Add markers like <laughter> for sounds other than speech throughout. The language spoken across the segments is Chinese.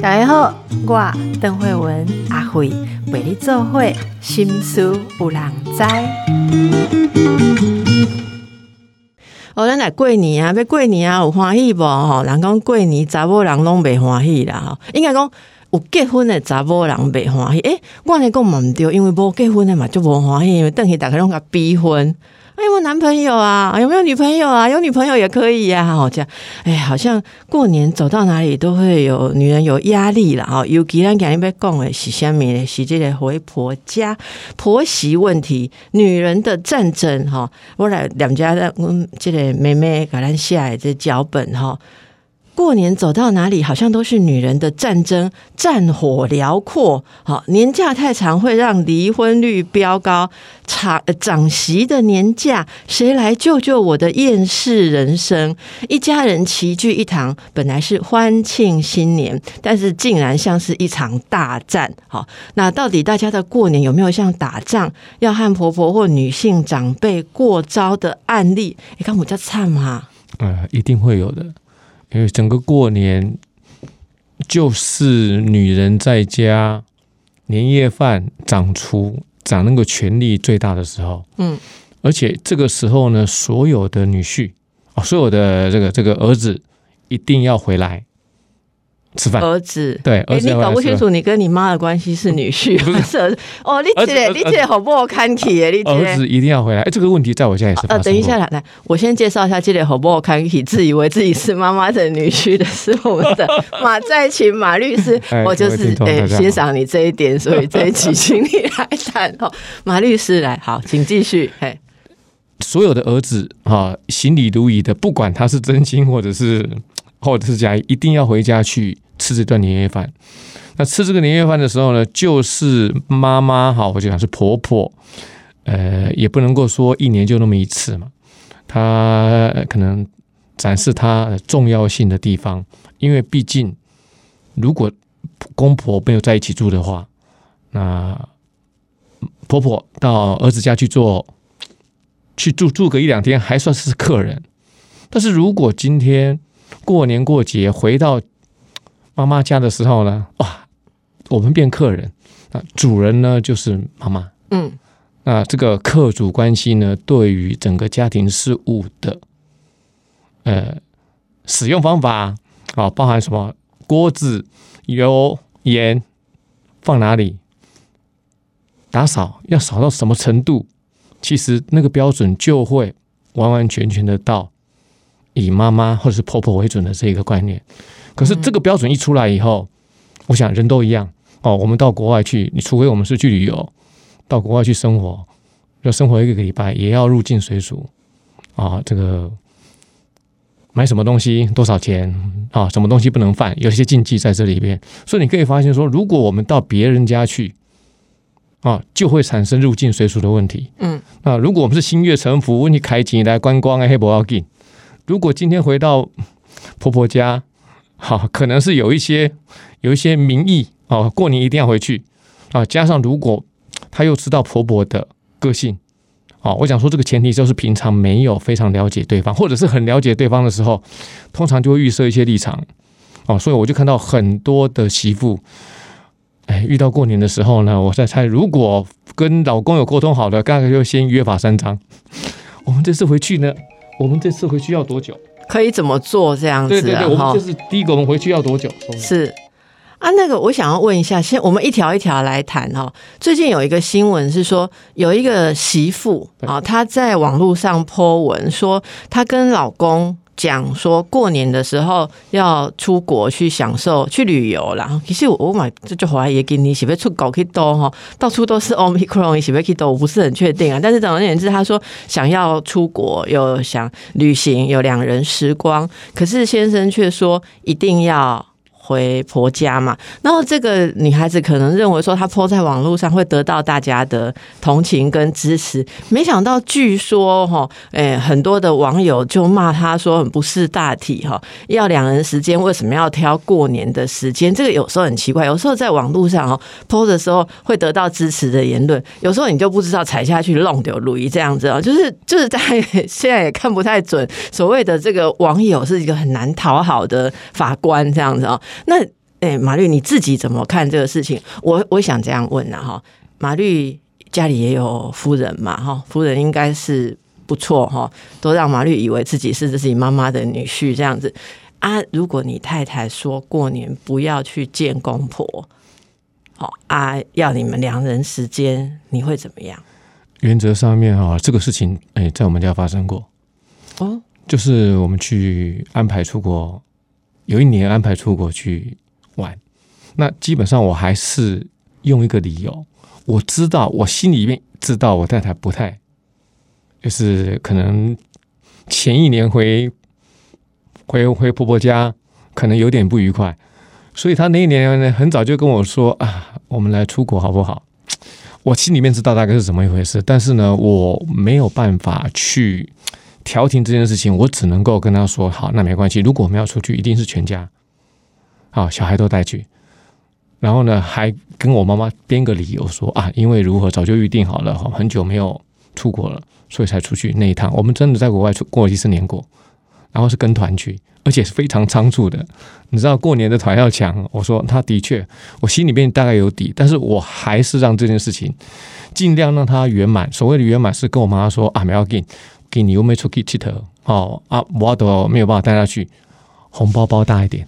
大家好，我邓慧文阿慧为你做会心思有人知。哦，咱来过年啊，要过年啊，有欢喜无吼？人讲过年查某人拢袂欢喜啦吼，应该讲有结婚的查某人袂欢喜。诶、我安尼讲嘛毋对，因为无结婚的嘛就无欢喜，因为等于大家拢甲逼婚。有没有男朋友啊？有没有女朋友啊？有女朋友也可以呀、啊，好这样。哎，好像过年走到哪里都会有女人有压力了哈。尤其咱今日要讲的是虾米呢？是这个回婆家婆媳问题，女人的战争哈。我来两家的，嗯，这个妹妹给咱写的这脚本哈。过年走到哪里，好像都是女人的战争，战火辽阔。好，年假太长会让离婚率飙高，长长媳的年假，谁来救救我的厌世人生？一家人齐聚一堂，本来是欢庆新年，但是竟然像是一场大战。好，那到底大家的过年有没有像打仗，要和婆婆或女性长辈过招的案例？你看我叫灿嘛？呃，一定会有的。因为整个过年就是女人在家年夜饭掌厨掌那个权力最大的时候，嗯，而且这个时候呢，所有的女婿哦，所有的这个这个儿子一定要回来吃饭。儿子，对，你。搞不清楚，你跟你妈的关系是女婿不是？<laughs> 哦，你这个儿子你这个好不好看起耶？你这个。儿子一定要回来。哎，这个问题在我家也是发呃，生过等一下，来来，我先介绍一下这个好不好看起，自以为自己是妈妈的女婿的是我们的马在勤马律师 <laughs> 哎，我就是哎欣赏你这一点，所以这一期请你来谈哦，<laughs> 马律师来，好，请继续，嘿，所有的儿子啊，行礼如仪的，不管他是真心或者是或者是假意，一定要回家去吃这段年夜饭。那吃这个年夜饭的时候呢，就是妈妈哈，我就讲是婆婆，呃，也不能够说一年就那么一次嘛，她可能展示她重要性的地方，因为毕竟如果公婆没有在一起住的话，那婆婆到儿子家去做去住住个一两天，还算是客人。但是如果今天过年过节回到妈妈家的时候呢，哇，我们变客人，那主人呢就是妈妈。嗯，那这个客主关系呢，对于整个家庭事务的呃使用方法啊，包含什么锅子、油、盐放哪里，打扫要扫到什么程度，其实那个标准就会完完全全的到以妈妈或者是婆婆为准的这一个观念。可是这个标准一出来以后，我想人都一样哦。我们到国外去，你除非我们是去旅游，到国外去生活，要生活一个礼拜，也要入境随俗啊。这个买什么东西多少钱啊？什么东西不能犯，有一些禁忌在这里边。所以你可以发现说，如果我们到别人家去啊，就会产生入境随俗的问题。嗯，那如果我们是心悦诚服，问题开钱来观光啊黑不要紧。如果今天回到婆婆家，好，可能是有一些有一些民意哦，过年一定要回去啊。加上如果她又知道婆婆的个性，哦，我想说这个前提就是平常没有非常了解对方，或者是很了解对方的时候，通常就会预设一些立场哦。所以我就看到很多的媳妇，哎，遇到过年的时候呢，我在猜，如果跟老公有沟通好的，大概就先约法三章。我们这次回去呢，我们这次回去要多久？可以怎么做这样子啊？对对对，我哈们就是第一个，我们回去要多久？是啊，那个我想要问一下，先我们一条一条来谈哈。最近有一个新闻是说，有一个媳妇对啊，她在网络上 po 文说，她跟老公。讲说过年的时候要出国去享受去旅游啦。其实我我买这就怀疑今年是不是出国去多哈，到处都是 omicron，是不是去多，我不是很确定啊。但是总而言之，他说想要出国，有想旅行，有两人时光，可是先生却说一定要回婆家嘛。然后这个女孩子可能认为说她 po 在网络上会得到大家的同情跟支持，没想到据说哈，诶，很多的网友就骂她说很不识大体哈，要两人时间为什么要挑过年的时间？这个有时候很奇怪，有时候在网络上哦 po 的时候会得到支持的言论，有时候你就不知道踩下去弄丢路一这样子啊，就是就是在现在也看不太准，所谓的这个网友是一个很难讨好的法官这样子啊。那诶，马律你自己怎么看这个事情？我我想这样问啊哈，马律家里也有夫人嘛哈，夫人应该是不错哈，都让马律以为自己是自己妈妈的女婿这样子啊。如果你太太说过年不要去见公婆，好啊，要你们两人时间，你会怎么样？原则上面啊，这个事情哎，在我们家发生过哦，就是我们去安排出国，有一年安排出国去玩，那基本上我还是用一个理由，我知道我心里面知道我太太不太，就是可能前一年回回回婆婆家，可能有点不愉快，所以她那一年呢，很早就跟我说啊，我们来出国好不好？我心里面知道大概是怎么一回事，但是呢，我没有办法去调停这件事情，我只能够跟他说：好，那没关系。如果我们要出去，一定是全家，好，小孩都带去。然后呢，还跟我妈妈编个理由说啊，因为如何早就预定好了，很久没有出国了，所以才出去那一趟。我们真的在国外出过一次年过，然后是跟团去，而且是非常仓促的。你知道过年的团要抢，我说他的确，我心里面大概有底，但是我还是让这件事情尽量让它圆满。所谓的圆满是跟我妈妈说啊，没要给，给你又没出去剃头哦啊，我都没有办法带他去，红包包大一点。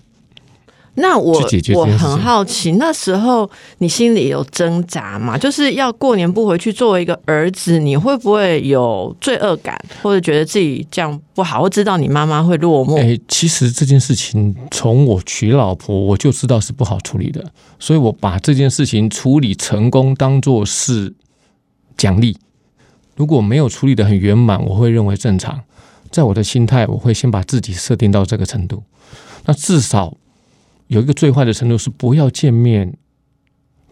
那我我很好奇，那时候你心里有挣扎吗？就是要过年不回去，作为一个儿子，你会不会有罪恶感，或者觉得自己这样不好，或知道你妈妈会落寞？哎，其实这件事情从我娶老婆我就知道是不好处理的，所以我把这件事情处理成功当做是奖励。如果没有处理的很圆满，我会认为正常。在我的心态，我会先把自己设定到这个程度。那至少有一个最坏的程度是不要见面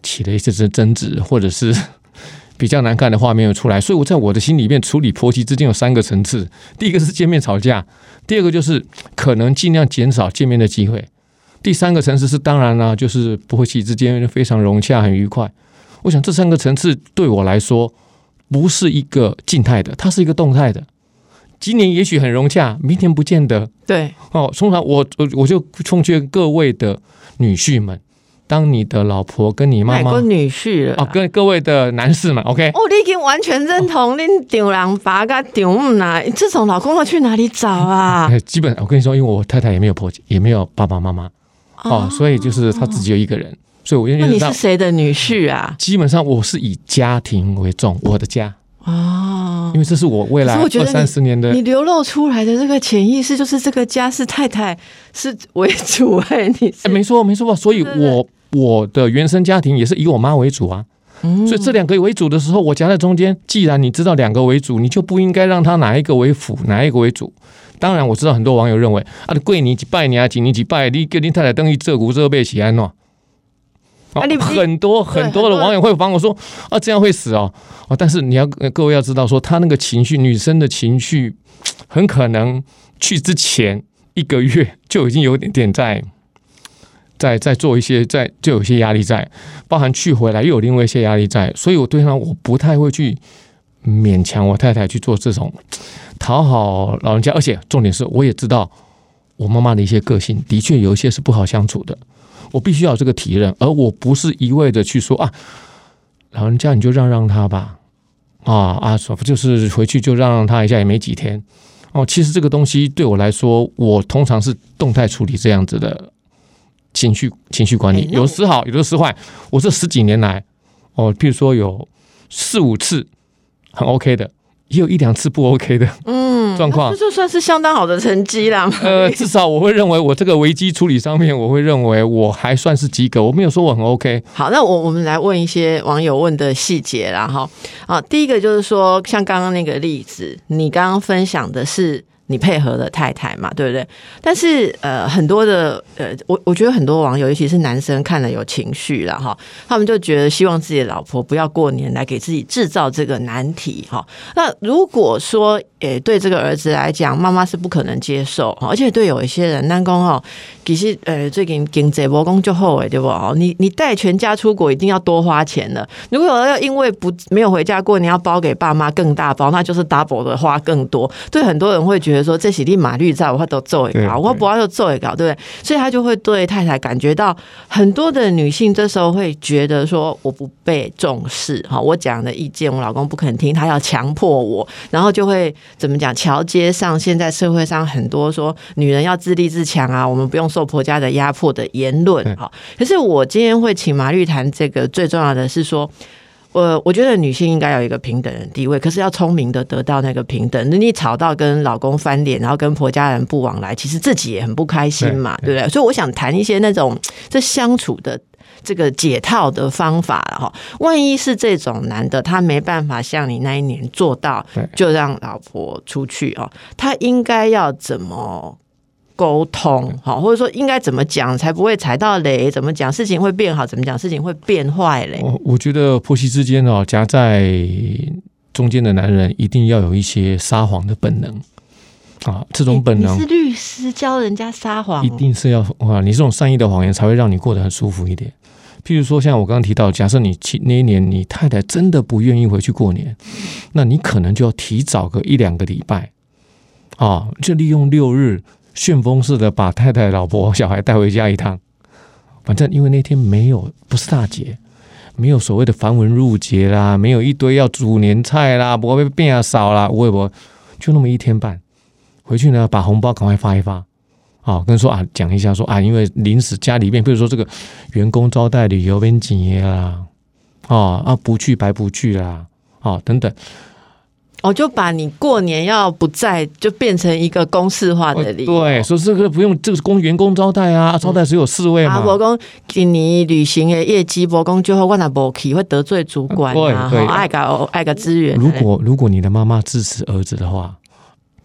起了一些争争执，或者是 <laughs> 比较难看的画面又出来。所以我在我的心里面处理婆媳之间有三个层次：第一个是见面吵架，第二个就是可能尽量减少见面的机会，第三个层次是当然啦、就是婆媳之间非常融洽、很愉快。我想这三个层次对我来说不是一个静态的，它是一个动态的。今年也许很融洽，明天不见得对，哦。通常我我我就奉劝各位的女婿们，当你的老婆跟你妈妈女婿了。哦，跟各位的男士们，OK，哦，你已经完全认同恁丈人爸跟丈母啦，这种老公要去哪里找啊？哎，<laughs> 基本我跟你说，因为我太太也没有婆家，也没有爸爸妈妈哦，所以就是她自己有一个人，所以那你是谁的女婿啊？基本上我是以家庭为重，我的家，哦因，为这是我未来二三十年的你流露出来的这个潜意识，就是这个家是太太是为主、<laughs> 哎，你没错没错，所以我我的原生家庭也是以我妈为主啊，嗯所以这两个为主的时候，我夹在中间。既然你知道两个为主，你就不应该让他哪一个为辅，哪一个为主。当然，我知道很多网友认为啊，你跪你几拜你啊，几年几拜，你叫你太太等于这股这辈喜安喏。哦啊你很多很多的网友会帮我说啊，这样会死哦。啊，但是你要呃各位要知道说，他那个情绪，女生的情绪，很可能去之前一个月就已经有点点在在在做一些在就有些压力在，包含去回来又有另外一些压力在，所以我对他我不太会去勉强我太太去做这种讨好老人家，而且重点是我也知道我妈妈的一些个性，的确有一些是不好相处的，我必须要有这个体认，而我不是一味的去说啊，老人家你就让让他吧，啊啊，说不就是回去就让让他一下，也没几天。哦，其实这个东西对我来说，我通常是动态处理这样子的情绪情绪管理有时好，有的时坏。我这十几年来，哦，譬如说有四五次很 OK 的，也有一两次不 OK 的嗯状况这。就算是相当好的成绩啦。呃，<laughs> 至少我会认为我这个危机处理上面，我会认为我还算是及格。我没有说我很 OK。好，那我我们来问一些网友问的细节啦，哈啊，第一个就是说，像刚刚那个例子，你刚刚分享的是你配合的太太嘛，对不对？但是呃，很多的呃，我我觉得很多网友，尤其是男生看了有情绪了哈，他们就觉得希望自己的老婆不要过年来给自己制造这个难题哈。那如果说诶，对这个儿子来讲，妈妈是不可能接受，而且对有一些人，南宫哈，其实呃，最近经济波公就后悔对不？哦你你带全家出国一定要多花钱的，如果要因为不没有回家过年要包给爸妈更大包，那就是 double 的花更多。对很多人会觉得。说这洗立马律在，我都做一搞，我不要就做一搞，对不对？所以他就会对太太感觉到很多的女性这时候会觉得说我不被重视，哈，我讲的意见我老公不肯听，他要强迫我，然后就会怎么讲？桥接上现在社会上很多说女人要自立自强啊，我们不用受婆家的压迫的言论，哈。可是我今天会请马律谈这个，最重要的是说。我我觉得女性应该有一个平等的地位，可是要聪明的得到那个平等。你吵到跟老公翻脸，然后跟婆家人不往来，其实自己也很不开心嘛，对不对？所以我想谈一些那种这相处的这个解套的方法了哈。万一是这种男的，他没办法像你那一年做到，就让老婆出去哦，他应该要怎么？沟通好，或者说应该怎么讲才不会踩到雷？怎么讲事情会变好？怎么讲事情会变坏嘞？我我觉得婆媳之间哦，夹在中间的男人一定要有一些撒谎的本能啊！这种本能是律师教人家撒谎，一定是要啊！你这种善意的谎言才会让你过得很舒服一点。譬如说，像我刚刚提到，假设你那一年你太太真的不愿意回去过年，那你可能就要提早个一两个礼拜啊，就利用六日。旋风似的把太太、老婆、小孩带回家一趟，反正因为那天没有不是大节，没有所谓的繁文缛节啦，没有一堆要煮年菜啦，不会变少啦，我也不就那么一天半，回去呢把红包赶快发一发，啊，跟说啊讲一下说啊，因为临时家里面，比如说这个员工招待旅游边节啦，啊啊不去白不去啦，啊等等。我就把你过年要不在，就变成一个公式化的理由。对，说这个不用，这个是公员工招待啊，招待只有四位嘛。伯公给你旅行的业绩，伯公就会问他不去，会得罪主管啊。对，爱搞爱搞资源。如果如果你的妈妈支持儿子的话，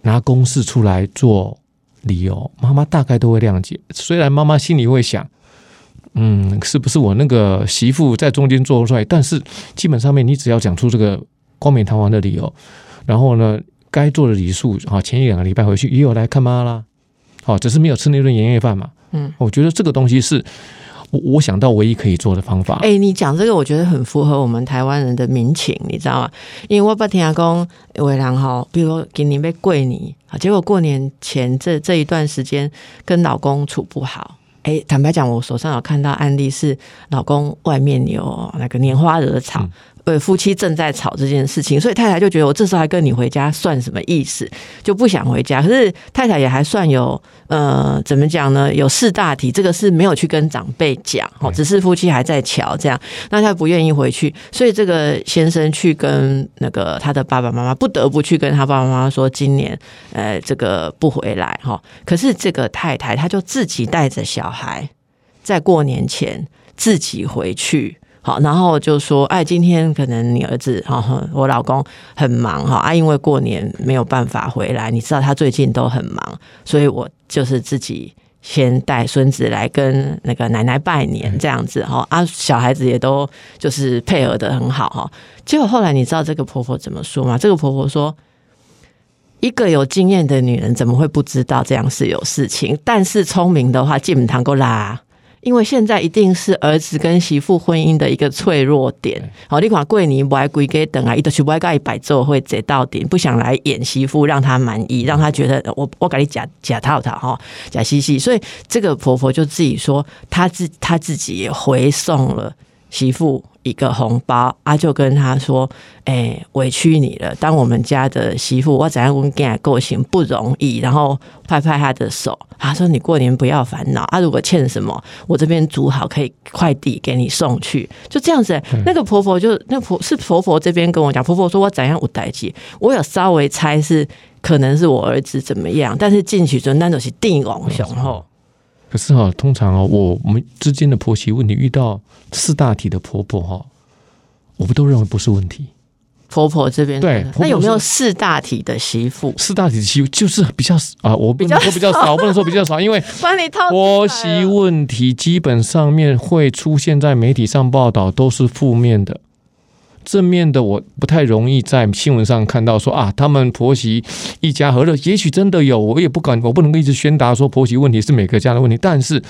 拿公式出来做理由，妈妈大概都会谅解。虽然妈妈心里会想，嗯，是不是我那个媳妇在中间做出来？但是基本上面，你只要讲出这个光冕堂皇的理由。然后呢，该做的礼数啊，前一两个礼拜回去也有来看妈啦，好，只是没有吃那顿年夜饭嘛。嗯，我觉得这个东西是我我想到唯一可以做的方法。哎，你讲这个，我觉得很符合我们台湾人的民情，你知道吗？因为我不听阿公为人哈，比如说给你被跪你啊，结果过年前这这一段时间跟老公处不好。哎，坦白讲，我手上有看到案例是老公外面有那个拈花惹草。对，夫妻正在吵这件事情，所以太太就觉得我这时候还跟你回家算什么意思？就不想回家。可是太太也还算有，呃，怎么讲呢？有四大体，这个是没有去跟长辈讲，哦，只是夫妻还在瞧这样。那他不愿意回去，所以这个先生去跟那个他的爸爸妈妈，不得不去跟他爸爸妈妈说，今年呃这个不回来哈。可是这个太太，她就自己带着小孩，在过年前自己回去。好，然后就说，哎，今天可能你儿子哈，我老公很忙哈，啊，因为过年没有办法回来，你知道他最近都很忙，所以我就是自己先带孙子来跟那个奶奶拜年这样子哈，啊，小孩子也都就是配合的很好哈。结果后来你知道这个婆婆怎么说吗？这个婆婆说，一个有经验的女人怎么会不知道这样是有事情？但是聪明的话，进门堂够啦。因为现在一定是儿子跟媳妇婚姻的一个脆弱点。好，你看桂林不爱归给等啊，一都去不爱盖摆做会贼到底，不想来演媳妇，让他满意，让他觉得我我给你假假套套哈，假嘻嘻。所以这个婆婆就自己说，她自她自己也回送了媳妇。一个红包，啊，就跟他说：“哎，委屈你了。当我们家的媳妇，我怎样跟他过行不容易。”然后拍拍他的手，他说：“你过年不要烦恼啊，如果欠什么，我这边煮好可以快递给你送去。”就这样子，那个婆婆就那婆是婆婆这边跟我讲，婆婆说我怎样无代际，我有稍微猜是可能是我儿子怎么样，但是进去就那种是定王雄厚。可是哈，通常哦，我我们之间的婆媳问题遇到四大体的婆婆哈，我们都认为不是问题。婆婆这边对那有没有四大体的媳妇？四大体的媳妇就是比较啊，我不能说比较少，我不能说比较少，因为 <laughs> 婆媳问题基本上面会出现在媒体上报道都是负面的。正面的我不太容易在新闻上看到说啊，他们婆媳一家和乐，也许真的有，我也不敢，我不能够一直宣达说婆媳问题是每个家的问题，但是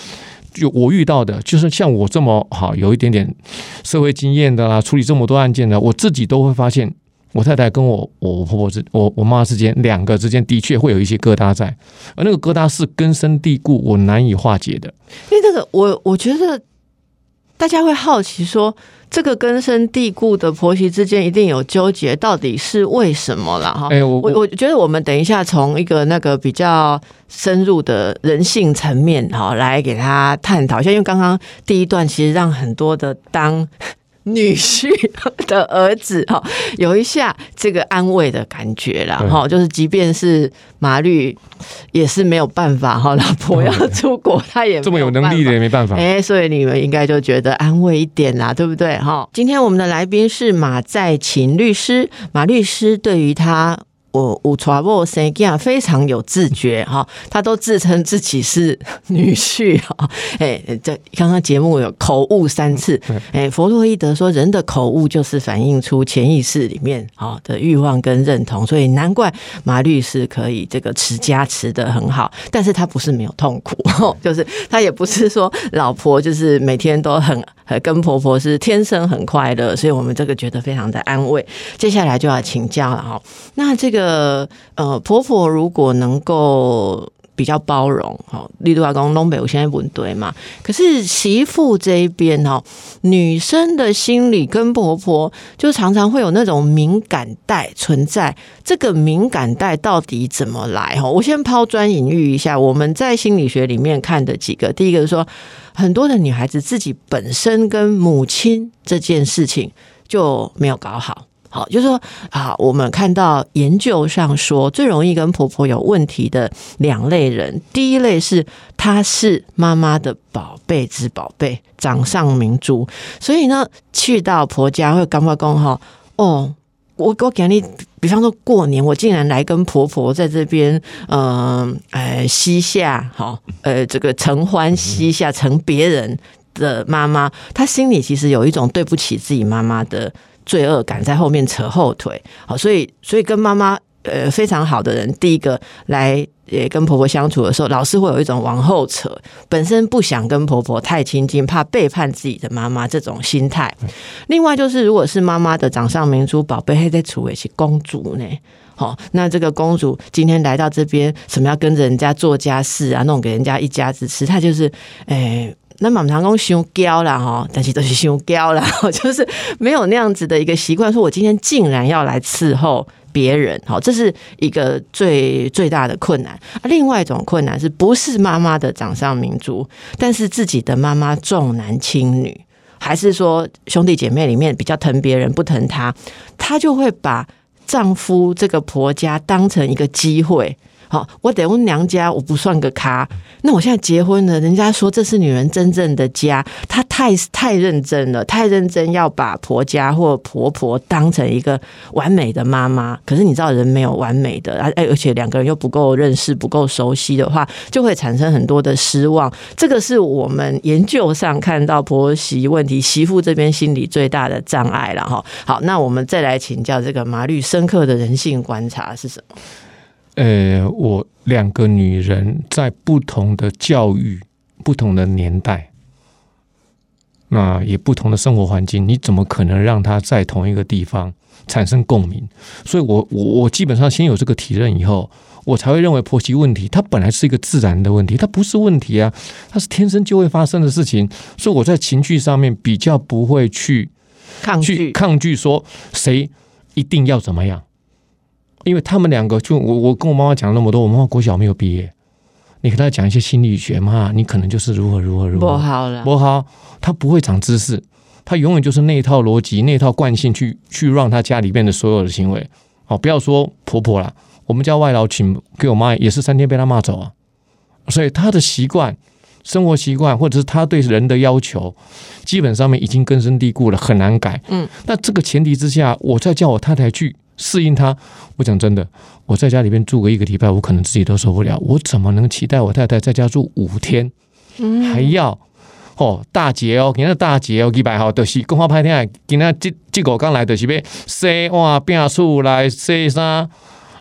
就我遇到的，就是像我这么好有一点点社会经验的啦，处理这么多案件的，我自己都会发现，我太太跟我我婆婆之我我妈之间两个之间的确会有一些疙瘩在，而那个疙瘩是根深蒂固，我难以化解的。因为这个，我我觉得大家会好奇说，这个根深蒂固的婆媳之间一定有纠结，到底是为什么了？哈，哎、我我我觉得我们等一下从一个那个比较深入的人性层面哈来给他探讨一下，因为刚刚第一段其实让很多的当。女婿的儿子哈，有一下这个安慰的感觉啦哈，就是即便是马律也是没有办法哈，老婆要出国，他也 <laughs> 这么有能力的也没办法。哎、所以你们应该就觉得安慰一点啦，对不对？哈，今天我们的来宾是马在勤律师，马律师对于他。我我传播生囝非常有自觉哈，他都自称自己是 <laughs> 女婿哈。哎，这刚刚节目有口误三次对，哎，弗洛伊德说人的口误就是反映出潜意识里面啊的欲望跟认同，所以难怪马律师可以这个持家持得很好，但是他不是没有痛苦，就是他也不是说老婆就是每天都很很跟婆婆是天生很快乐，所以我们这个觉得非常的安慰。接下来就要请教了哈，那这个呃婆婆如果能够。比较包容，哈，例如阿公东北，我现在问对嘛？可是媳妇这一边哈，女生的心理跟婆婆就常常会有那种敏感带存在。这个敏感带到底怎么来？哈，我先抛砖引玉一下。我们在心理学里面看的几个，第一个是说，很多的女孩子自己本身跟母亲这件事情就没有搞好。好，就是说啊，我们看到研究上说，最容易跟婆婆有问题的两类人，第一类是她是妈妈的宝贝之宝贝，掌上明珠，所以呢，去到婆家会感觉讲哈，哦，我我给你，比方说过年，我竟然来跟婆婆在这边，嗯、呃，膝下，好，呃，这个承欢膝下，承别人的妈妈，她心里其实有一种对不起自己妈妈的。罪恶感在后面扯后腿，好，所以所以跟妈妈呃非常好的人，第一个来也跟婆婆相处的时候，老是会有一种往后扯，本身不想跟婆婆太亲近，怕背叛自己的妈妈这种心态。另外就是，如果是妈妈的掌上明珠宝贝，还在处为是公主呢。好，那这个公主今天来到这边，什么要跟着人家做家事啊，弄给人家一家子吃，她就是，诶、那满堂公凶娇啦哈，但是都是凶娇啦，<laughs> 就是没有那样子的一个习惯，说我今天竟然要来伺候别人，好，这是一个最最大的困难。另外一种困难是不是妈妈的掌上明珠，但是自己的妈妈重男轻女，还是说兄弟姐妹里面比较疼别人不疼她，她就会把丈夫这个婆家当成一个机会。好，我得问娘家，我不算个咖。那我现在结婚了，人家说这是女人真正的家，她太太认真了，太认真要把婆家或婆婆当成一个完美的妈妈。可是你知道，人没有完美的，而而且两个人又不够认识、不够熟悉的话，就会产生很多的失望。这个是我们研究上看到婆媳问题，媳妇这边心理最大的障碍了哈。好，那我们再来请教这个马律深刻的人性观察是什么？呃，我两个女人在不同的教育、不同的年代，那也不同的生活环境，你怎么可能让她在同一个地方产生共鸣？所以我我我基本上先有这个体认以后，我才会认为婆媳问题它本来是一个自然的问题，它不是问题啊，它是天生就会发生的事情。所以我在情绪上面比较不会去去抗拒抗拒说谁一定要怎么样，因为他们两个就我我跟我妈妈讲了那么多，我妈妈国小没有毕业，你跟她讲一些心理学嘛，你可能就是如何如何如何。不何，好了，不好，她不会长知识，她永远就是那一套逻辑、那一套惯性去去让她家里面的所有的行为，哦，不要说婆婆啦，我们家外劳请给我妈也是三天被她骂走啊，所以她的习惯生活习惯或者是他对人的要求，基本上面已经根深蒂固了，很难改。嗯，那这个前提之下，我再叫我太太去适应它，我讲真的，我在家里面住个一个礼拜，我可能自己都受不了。我怎么能期待我太太在家住五天，还要哦大节哦，今仔大节哦，几百号都是讲好歹听，今天这这个刚来就是要洗碗、变厝来洗衫、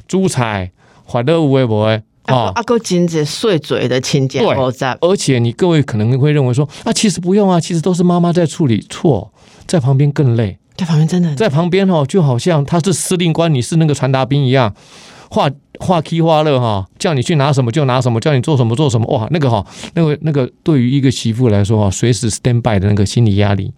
煮菜，烦恼有诶无诶？哦，啊啊，够真济碎嘴的亲戚对复杂，而且你各位可能会认为说啊，其实不用啊，其实都是妈妈在处理，错，在旁边更累，在旁边真的在旁边哦，就好像他是司令官，你是那个传达兵一样，画画 key 画乐哈，叫你去拿什么就拿什么，叫你做什么做什么，哇，那个哈，那个那个对于一个媳妇来说哈，随时 stand by 的那个心理压力，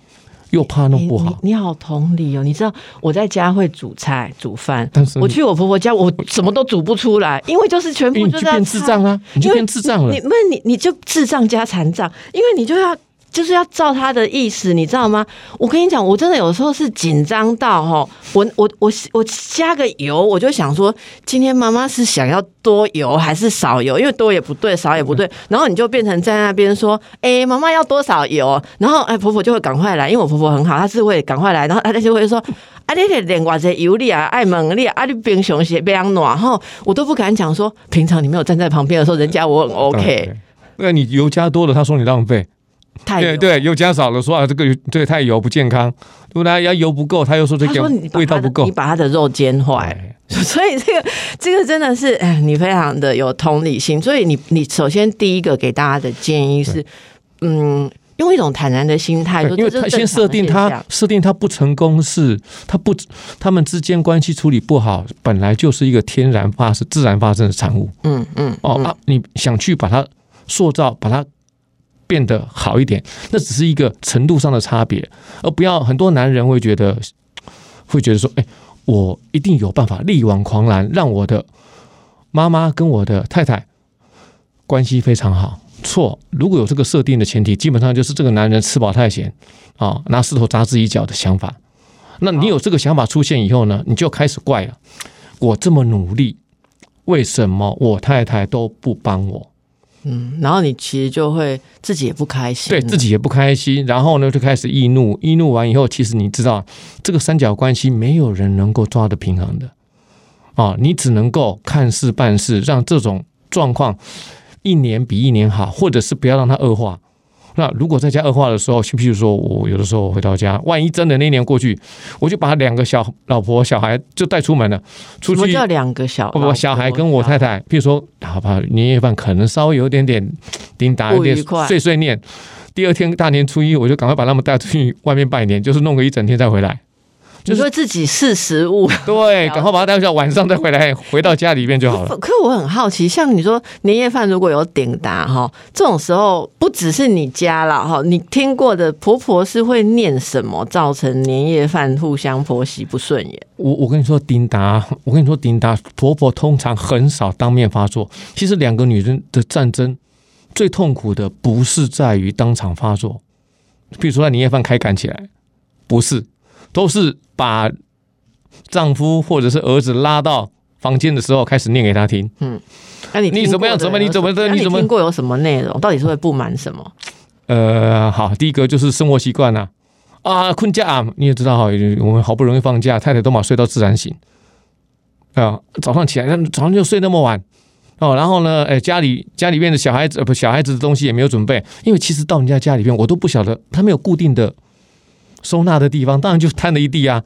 又怕弄不好，你你你好同理哦，你知道我在家会煮菜煮饭，但是我去我婆婆家，我什么都煮不出来，因为就是全部就变智障啊，你就变智障了你，那你你就智障加残障，因为你就要。就是要照他的意思，你知道吗？我跟你讲，我真的有时候是紧张到哈，我我我我加个油，我就想说，今天妈妈是想要多油还是少油？因为多也不对，少也不对，然后你就变成在那边说，哎、妈妈要多少油？然后哎，婆婆就会赶快来，因为我婆婆很好，她是会赶快来，然后她就会说。啊，你得练偌济油你啊，爱猛烈啊，啊，你平常是要安怎？然后我都不敢讲说，平常你没有站在旁边的时候，人家我很 OK，那你油加多了，他说你浪费。太油。对对，又加少了，说啊这个这个太油不健康，如果他要油不够，他又说这个味道不够。你。把他的肉煎坏，哎。所以这个这个真的是，哎，你非常的有同理心。所以你你首先第一个给大家的建议是，嗯，用一种坦然的心态，因为他先设定他设定他不成功是他不他们之间关系处理不好，本来就是一个天然发生自然发生的产物。嗯嗯嗯。哦啊，你想去把它塑造，把它变得好一点，那只是一个程度上的差别，而不要很多男人会觉得会觉得说，哎，我一定有办法力挽狂澜，让我的妈妈跟我的太太关系非常好。错，如果有这个设定的前提，基本上就是这个男人吃饱太闲啊，拿石头砸自己脚的想法。那你有这个想法出现以后呢，你就开始怪了，我这么努力，为什么我太太都不帮我？嗯，然后你其实就会自己也不开心，对自己也不开心，然后呢就开始易怒，易怒完以后，其实你知道这个三角关系没有人能够抓得平衡的。啊，你只能够看事办事，让这种状况一年比一年好，或者是不要让它恶化。那如果在家恶化的时候，譬如说我有的时候回到家，万一真的那一年过去，我就把两个小老婆小孩就带出门了，出去什么叫两个小不不，小孩跟我太太，譬如说，好吧，年夜饭可能稍微有点点叮当，有点碎碎念。第二天大年初一，我就赶快把他们带出去外面拜年，就是弄个一整天再回来。你说自己是食物，对，赶快把它带回家，晚上再回来，回到家里面就好了。可我很好奇，像你说年夜饭如果有顶达哈，这种时候不只是你家了哈，你听过的婆婆是会念什么，造成年夜饭互相婆媳不顺眼？我我跟你说，丁达，我跟你说，丁达婆婆通常很少当面发作。其实两个女人的战争最痛苦的不是在于当场发作，比如说在年夜饭开干起来，不是，都是把丈夫或者是儿子拉到房间的时候开始念给他听。嗯那你听你怎么样怎么你怎么的你怎么听过有什么内容？到底是会不满什么？呃，好，第一个就是生活习惯呐，啊，困觉啊，你也知道哈，我们好不容易放假，太太都嘛睡到自然醒，啊，早上起来，那早上就睡那么晚。哦，然后呢，哎，家里家里面的小孩子呃不小孩子的东西也没有准备，因为其实到人家家里面，我都不晓得他没有固定的收纳的地方，当然就摊了一地啊。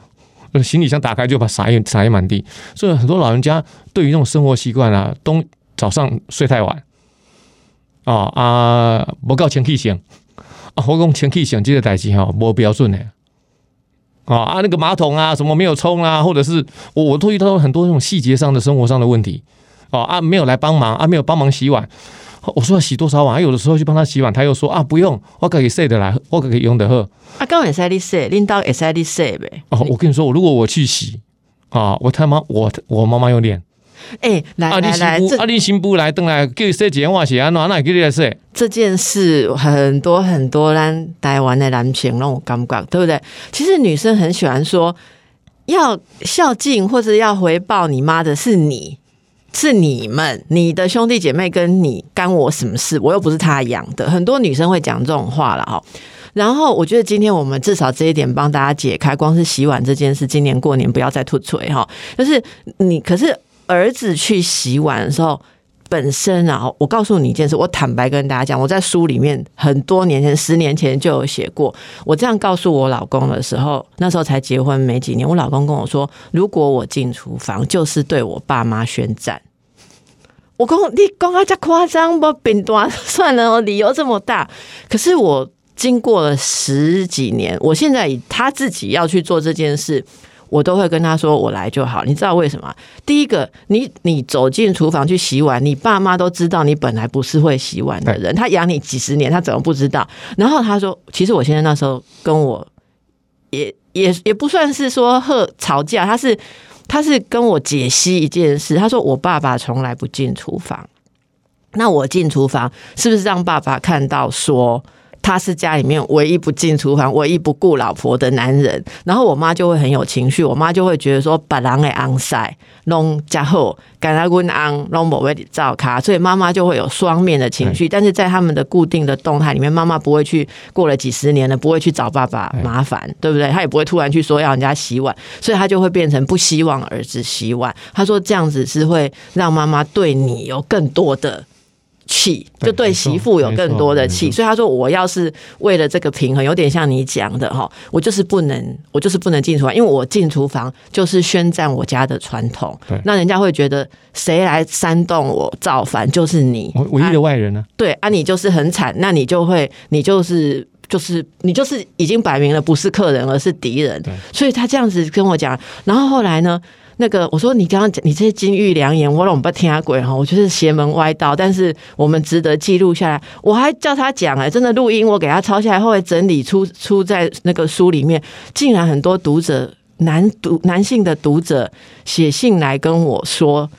呃，行李箱打开就把撒一撒一满地，所以很多老人家对于那种生活习惯啊，东早上睡太晚，哦啊，不够前气性，啊，我讲前气性这个代志哈，无标准的。啊啊，那个马桶啊，什么没有冲啊，或者是我我都遇到很多那种细节上的生活上的问题。哦啊，没有来帮忙啊，没有帮忙洗碗。我说要洗多少碗？啊有的时候去帮他洗碗，他又说啊不用，我可以洗的来，我可以用的喝。啊，刚会使你说，领导会使你说呗。哦，我跟你说，我如果我去洗啊，我他妈我我妈妈有脸哎、来来来，这新妇啊，你新妇来等来叫你洗一碗是安怎？那叫你来洗？这件事很多很多咱台湾的男性让我感觉，对不对？其实女生很喜欢说，要孝敬或者要回报你妈的是你，是你们，你的兄弟姐妹跟你干我什么事？我又不是他养的。很多女生会讲这种话了哈。然后我觉得今天我们至少这一点帮大家解开，光是洗碗这件事，今年过年不要再吐锤哈。就是你，可是儿子去洗碗的时候。本身啊，我告诉你一件事，我坦白跟大家讲，我在书里面很多年前、十年前就有写过。我这样告诉我老公的时候，那时候才结婚没几年，我老公跟我说：“如果我进厨房，就是对我爸妈宣战。<laughs> ”我讲你讲啊，这夸张不？饼多 <laughs> 算了，理由这么大。可是我经过了十几年，我现在他自己要去做这件事。我都会跟他说：“我来就好。”你知道为什么？第一个，你你走进厨房去洗碗，你爸妈都知道你本来不是会洗碗的人。他养你几十年，他怎么不知道？然后他说：“其实我现在那时候跟我也也也不算是说和吵架，他是他是跟我解析一件事。他说我爸爸从来不进厨房，那我进厨房是不是让爸爸看到说？”他是家里面唯一不进厨房、唯一不顾老婆的男人，然后我妈就会很有情绪，我妈就会觉得说把狼给昂塞弄家后，赶他温昂弄某位照卡，所以妈妈就会有双面的情绪。但是在他们的固定的动态里面，妈妈不会去过了几十年了，不会去找爸爸麻烦，对不对？他也不会突然去说要人家洗碗，所以他就会变成不希望儿子洗碗。他说这样子是会让妈妈对你有更多的。气就对媳妇有更多的气，所以他说：“我要是为了这个平衡，有点像你讲的哈，我就是不能，我就是不能进厨房，因为我进厨房就是宣战我家的传统。那人家会觉得谁来煽动我造反，就是你唯一的外人呢？对啊，你就是很惨，那你就会，你就是就是你就是已经摆明了不是客人，而是敌人。所以他这样子跟我讲，然后后来呢？”那个，我说你刚刚讲你这些金玉良言，我拢不听鬼哈，我就是邪门歪道，但是我们值得记录下来。我还叫他讲哎，真的录音我给他抄下来，后来整理出出在那个书里面，竟然很多读者男读男性的读者写信来跟我说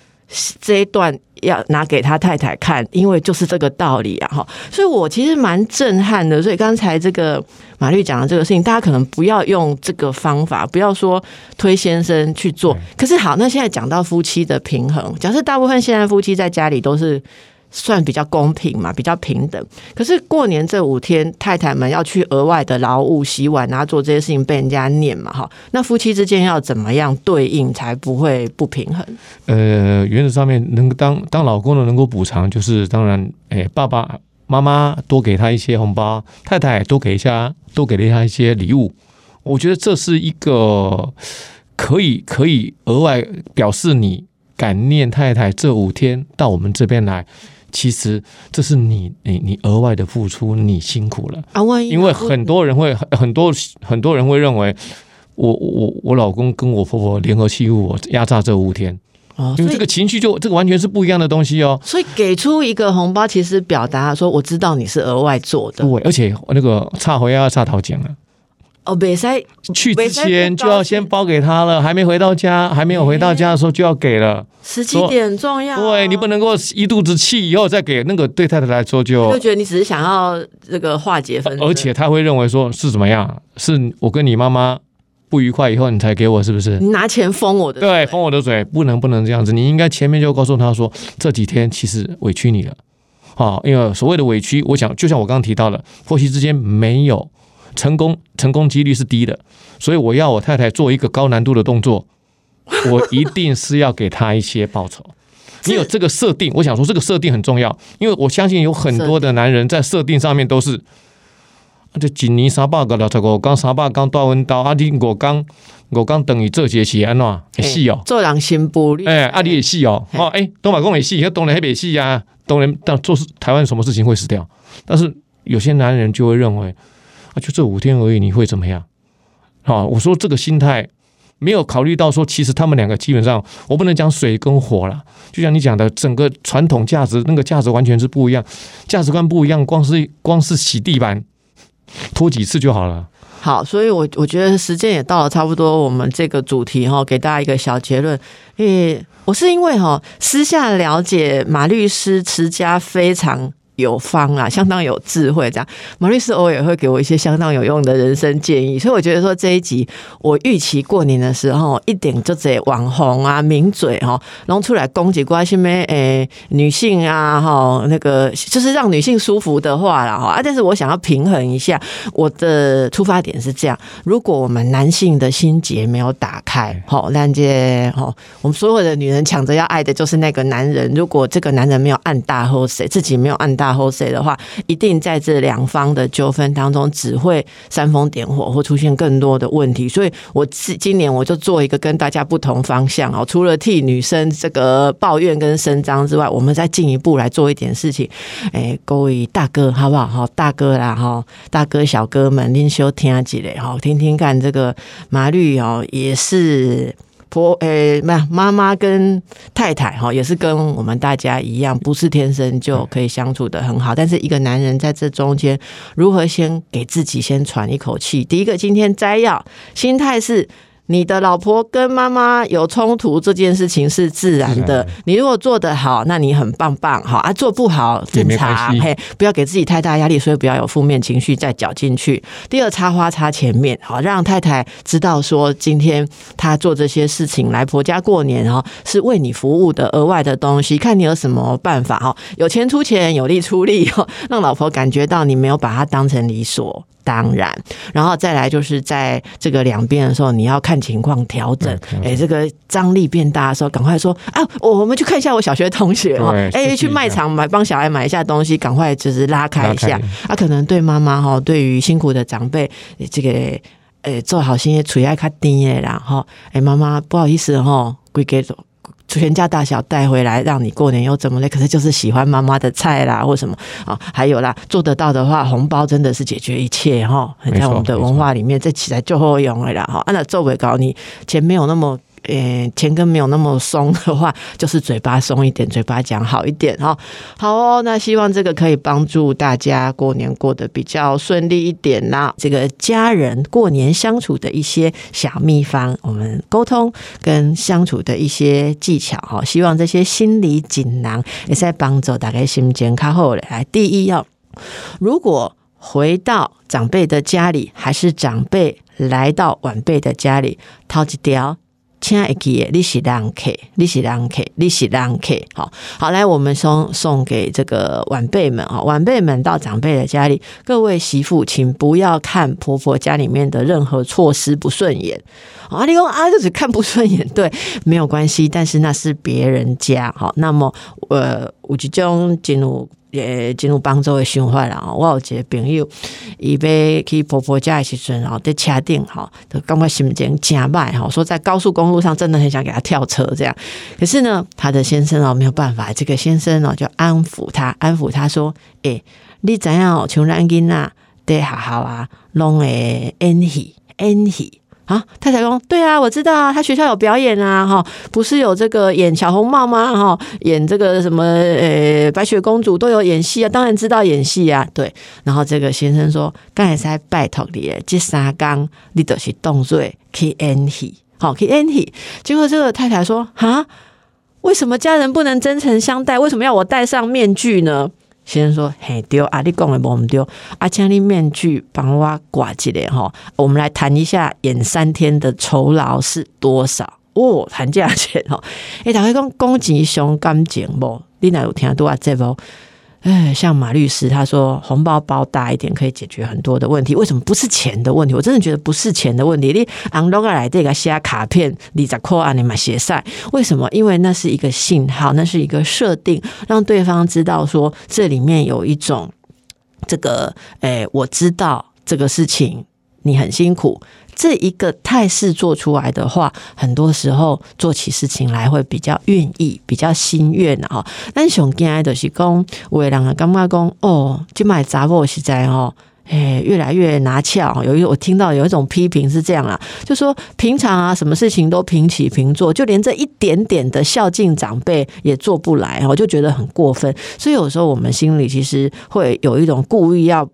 这一段。要拿给他太太看，因为就是这个道理啊！哈，所以我其实蛮震撼的。所以刚才这个马律讲的这个事情，大家可能不要用这个方法，不要说推先生去做。可是好，那现在讲到夫妻的平衡，假设大部分现在夫妻在家里都是。算比较公平嘛，比较平等。可是过年这五天，太太们要去额外的劳务洗碗啊，做这些事情被人家念嘛，哈。那夫妻之间要怎么样对应才不会不平衡？呃，原则上面能当当老公的能够补偿，就是当然，哎，爸爸妈妈多给他一些红包，太太多给一下，多给了他一些礼物。我觉得这是一个可以可以额外表示你感念太太这五天到我们这边来。其实这是你你你额外的付出，你辛苦了啊！万一因为很多人会很多很多人会认为，我我我老公跟我婆婆联合欺负我，压榨这五天哦，因为这个情绪就这个完全是不一样的东西哦。所以给出一个红包，其实表达说我知道你是额外做的，对，而且那个差回要差讨钱了。哦，别塞去之前就要先包给他了，还没回到家，还没有回到家的时候就要给了。时机点很重要，对你不能够一肚子气以后再给那个对太太来说就就觉得你只是想要这个化解纷争，而且他会认为说是怎么样？是我跟你妈妈不愉快以后你才给我，是不是？你拿钱封我的对，封我的嘴，不能不能这样子。你应该前面就告诉他说这几天其实委屈你了，好，因为所谓的委屈，我想就像我刚刚提到的，夫妻之间没有。成功成功几率是低的，所以我要我太太做一个高难度的动作，<laughs> 我一定是要给她一些报酬。你有这个设定，我想说这个设定很重要，因为我相信有很多的男人在设定上面都是，这几年三百个了，才我刚三百刚大温刀，阿弟我刚我刚等于这节是安怎？也细哦，做人心不哎，阿弟也细哦，哦哎，东马公也细，东南黑北细呀，东南但做事台湾什么事情会死掉？但是有些男人就会认为。啊，就这五天而已，你会怎么样？好，我说这个心态没有考虑到说，其实他们两个基本上，我不能讲水跟火了。就像你讲的，整个传统价值那个价值完全是不一样，价值观不一样，光是光是洗地板拖几次就好了。好，所以我我觉得时间也到了差不多，我们这个主题哈，给大家一个小结论。因为我是因为哈私下了解马律师持家非常。有方啊，相当有智慧。这样，马律师偶尔也会给我一些相当有用的人生建议。所以我觉得说这一集，我预期过年的时候一点就这网红啊、名嘴哈，弄出来攻击关心咩诶女性啊哈，那个就是让女性舒服的话了哈。啊，但是我想要平衡一下，我的出发点是这样：如果我们男性的心结没有打开，好，那这哈，我们所有的女人抢着要爱的就是那个男人。如果这个男人没有按大后谁，自己没有按大后谁的话，一定在这两方的纠纷当中只会煽风点火，或出现更多的问题。所以，我今年我就做一个跟大家不同方向哦，除了替女生这个抱怨跟声张之外，我们再进一步来做一点事情。哎，各位大哥，好不好？哈，大哥啦，哈，大哥小哥们，您休听几嘞？哈，听听看这个马律哦，也是。婆诶，没有妈妈跟太太哈，也是跟我们大家一样，不是天生就可以相处的很好。但是一个男人在这中间，如何先给自己先喘一口气？第一个，今天摘要心态是。你的老婆跟妈妈有冲突这件事情是自然的，你如果做得好，那你很棒棒，好啊；做不好正常，嘿，不要给自己太大压力，所以不要有负面情绪再搅进去。第二，插花插前面，好让太太知道说，今天她做这些事情来婆家过年哦，是为你服务的额外的东西，看你有什么办法哈，有钱出钱，有力出力哦，让老婆感觉到你没有把她当成理所。当然，然后再来就是在这个两边的时候，你要看情况调整。哎，这个张力变大的时候，赶快说啊，我们去看一下我小学同学哈。哎，去卖场买帮小孩买一下东西，赶快就是拉开一下。啊，可能对妈妈哈，对于辛苦的长辈，这个诶做好心也处于爱卡低的然后，哎，妈妈不好意思哈，归给走。全家大小带回来，让你过年又怎么嘞？可是就是喜欢妈妈的菜啦，或什么啊？还有啦，做得到的话，红包真的是解决一切哈。在我们的文化里面，这起来就会用了啦哈。按照周围搞，你钱没有那么。诶，前根没有那么松的话，<laughs> 就是嘴巴松一点，嘴巴讲好一点哈。好哦，那希望这个可以帮助大家过年过得比较顺利一点啦。这个家人过年相处的一些小秘方，我们沟通跟相处的一些技巧哈。希望这些心理锦囊也在帮助大家心情较好嘞。来，第一要，如果回到长辈的家里，还是长辈来到晚辈的家里，掏几条。亲爱的，你是让客，你是让客，你是让客，好好来，我们送送给这个晚辈们啊，晚辈们到长辈的家里，各位媳妇，请不要看婆婆家里面的任何措施不顺眼。啊！你说啊，就是看不顺眼，对，没有关系，但是那是别人家，好，那么呃，我就将进入。也进入帮助的循环了我有一个朋友，伊要去婆婆家的时阵，然后在车顶哈，就感觉心情真歹哈，说在高速公路上真的很想给他跳车这样。可是呢，他的先生哦没有办法，这个先生哦就安抚他，安抚他说：“诶，你怎样像咱囡仔得好好啊，拢会演戏演戏。”啊，太太公，对啊，我知道啊，他学校有表演啊，哈，不是有这个演小红帽吗？哈，演这个什么呃白雪公主都有演戏啊，当然知道演戏啊，对。然后这个先生说，刚才在拜托你，这三缸你都是动作去演戏，好去演戏。结果这个太太说，啊，为什么家人不能真诚相待？为什么要我戴上面具呢？先生说：“嘿，丢啊！你讲的不唔丢啊？请你面具帮我挂起来吼。我们来谈一下演三天的酬劳是多少哦？谈价钱哦。哎，大家讲攻击熊感情无？你哪有听多啊？这无？哎，像马律师他说，红包包大一点可以解决很多的问题。为什么不是钱的问题？我真的觉得不是钱的问题。你昂罗个来这个写卡片，你在 call 啊，你买鞋赛？为什么？因为那是一个信号，那是一个设定，让对方知道说这里面有一种这个，哎，我知道这个事情，你很辛苦。这一个态势做出来的话，很多时候做起事情来会比较愿意、比较心愿哈。但上惊的就是讲，有的人啊，感觉讲哦，就买杂货实在哦，哎，越来越拿翘。有一我听到有一种批评是这样啊，就说平常啊，什么事情都平起平坐，就连这一点点的孝敬长辈也做不来，我就觉得很过分。所以有时候我们心里其实会有一种故意要。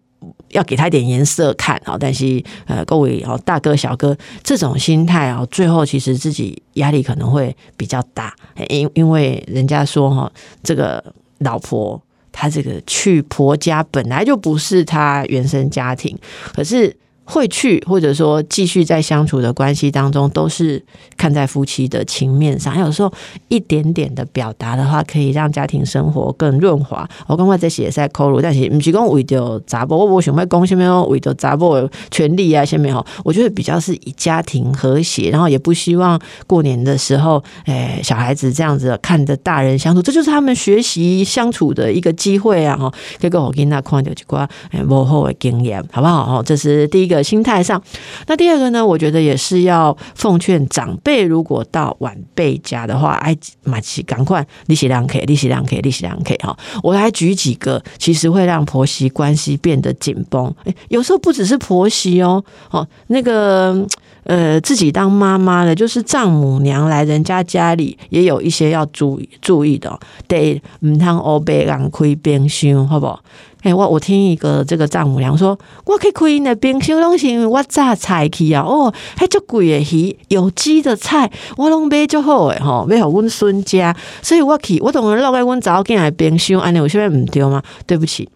要给他一点颜色看啊，但是呃，各位哦，大哥小哥这种心态啊，最后其实自己压力可能会比较大，因因为人家说哈，这个老婆。她这个去婆家本来就不是她原生家庭，可是。会去，或者说继续在相处的关系当中，都是看在夫妻的情面上。有时候一点点的表达的话，可以让家庭生活更润滑。我刚刚在写在口录，但是不是讲为着杂波，我想要讲下面为着杂波权利啊，下面哈，我觉得比较是以家庭和谐，然后也不希望过年的时候，诶，小孩子这样子看着大人相处，这就是他们学习相处的一个机会啊！哈，这个我跟他看到几挂诶幕后的经验，好不好？哈，这是第一个。的心态上，那第二个呢？我觉得也是要奉劝长辈，如果到晚辈家的话，哎，马起赶快利息两 K，利息两 K，利息两 K 哈。我来举几个，其实会让婆媳关系变得紧绷。哎，有时候不只是婆媳哦，哦，那个呃，自己当妈妈的，就是丈母娘来人家家里，也有一些要注意注意的，得唔通欧贝让亏冰箱，好不？哎，我我听一个这个丈母娘说，我可以开那冰箱拢是因为，我榨菜去啊，哦，还足贵的鱼，有机的菜，我拢买足好诶，吼，买互阮孙家，所以我去，我同人落来阮早间来冰箱，安尼有啥物毋对吗？对不起。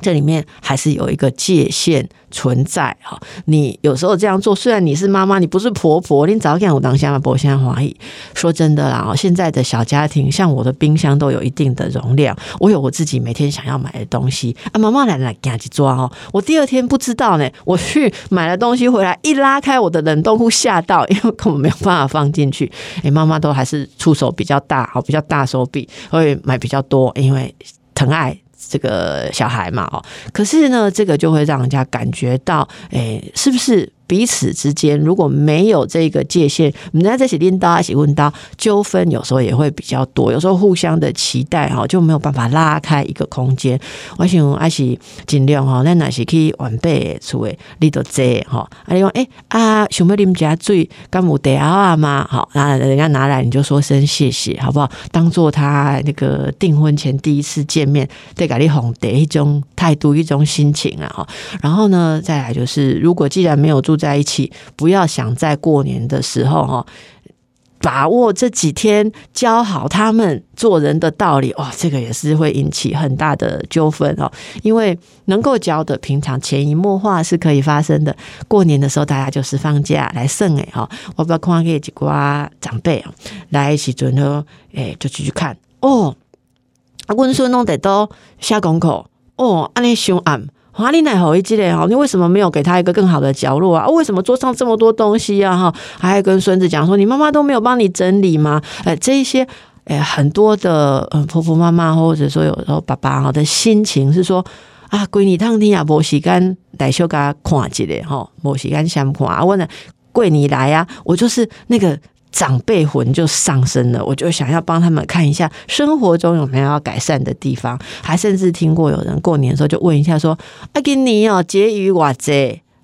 这里面还是有一个界限存在哈，你有时候这样做，虽然你是妈妈，你不是婆婆，你早点我当下嘛婆现在怀疑。说真的啦，现在的小家庭，像我的冰箱都有一定的容量，我有我自己每天想要买的东西啊，妈妈来来赶紧抓哦。我第二天不知道呢，我去买了东西回来，一拉开我的冷冻库，吓到，因为根本没有办法放进去。哎，妈妈都还是出手比较大，好比较大手笔，会买比较多，因为疼爱。这个小孩嘛，哦，可是呢，这个就会让人家感觉到，哎，是不是？彼此之间如果没有这个界限，人家在一起拎刀，一起问刀，纠纷有时候也会比较多。有时候互相的期待哈，就没有办法拉开一个空间。我想还是尽量哈，那哪些可以完备出诶，你都这哈。啊，你讲诶啊，想要你们家最干母得啊嘛？好，那人家拿来你就说声谢谢，好不好？当做他那个订婚前第一次见面，对，给你哄的一种态度，一种心情啊哈。然后呢，再来就是，如果既然没有住。在一起，不要想在过年的时候哈，把握这几天教好他们做人的道理哇，这个也是会引起很大的纠纷哦。因为能够教的，平常潜移默化是可以发生的。过年的时候，大家就是放假来剩哎哈，我不要看给几瓜长辈啊来一起准候，哎，就继续看哦。温顺弄得都下功课哦，安尼凶暗。华丽奶好一记嘞哈，你为什么没有给他一个更好的角落啊？为什么桌上这么多东西啊？哈，还跟孙子讲说，你妈妈都没有帮你整理吗？哎，这一些哎，很多的嗯，婆婆妈妈或者说有时候爸爸哈的心情是说啊，闺女当天啊，无时间来修他看一下哈，无时间相看啊，问了闺女来呀，我就是那个。长辈魂就上升了，我就想要帮他们看一下生活中有没有要改善的地方，还甚至听过有人过年的时候就问一下说：“阿给尼哦，节余偌？”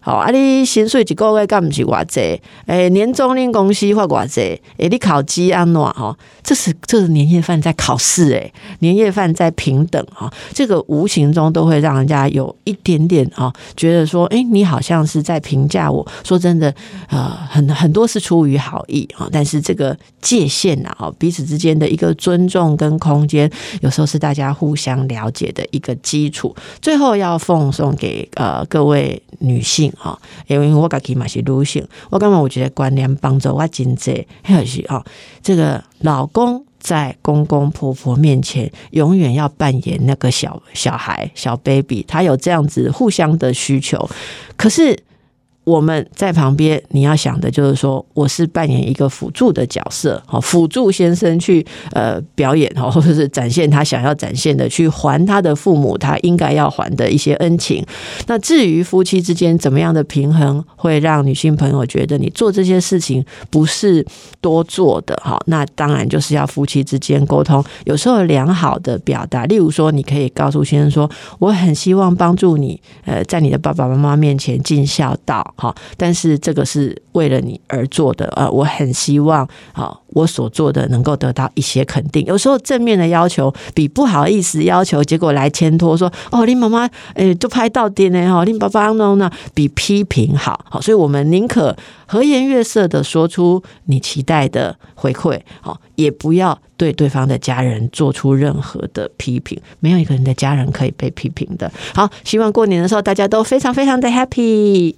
好，啊！你薪水一个月干毋是偌济？诶，年终恁公司发偌济？诶，你考绩安怎？哈，这是这是年夜饭在考试诶，年夜饭在平等哈，这个无形中都会让人家有一点点啊，觉得说，诶，你好像是在评价我。说真的，呃，很很多是出于好意啊，但是这个界限呐，哈，彼此之间的一个尊重跟空间，有时候是大家互相了解的一个基础。最后要奉送给呃各位女性。哈，因为我家己嘛是女性，我感觉我觉得观念帮助我真济，还是哈，这个老公在公公婆婆面前永远要扮演那个小小孩、小 baby，他有这样子互相的需求，可是。我们在旁边，你要想的就是说，我是扮演一个辅助的角色，好辅助先生去呃表演哈，<laughs> 或者是展现他想要展现的，去还他的父母他应该要还的一些恩情。那至于夫妻之间怎么样的平衡，会让女性朋友觉得你做这些事情不是多做的哈，那当然就是要夫妻之间沟通，有时候良好的表达，例如说，你可以告诉先生说，我很希望帮助你，呃，在你的爸爸妈妈面前尽孝道。哈，但是这个是为了你而做的，呃，我很希望，好，我所做的能够得到一些肯定。有时候正面的要求比不好意思要求，结果来牵拖说，哦，你妈妈，诶，就拍到点呢，哈，你爸爸呢呢，比批评好，好，所以我们宁可和颜悦色的说出你期待的回馈，好，也不要对对方的家人做出任何的批评。没有一个人的家人可以被批评的。好，希望过年的时候大家都非常非常的 happy。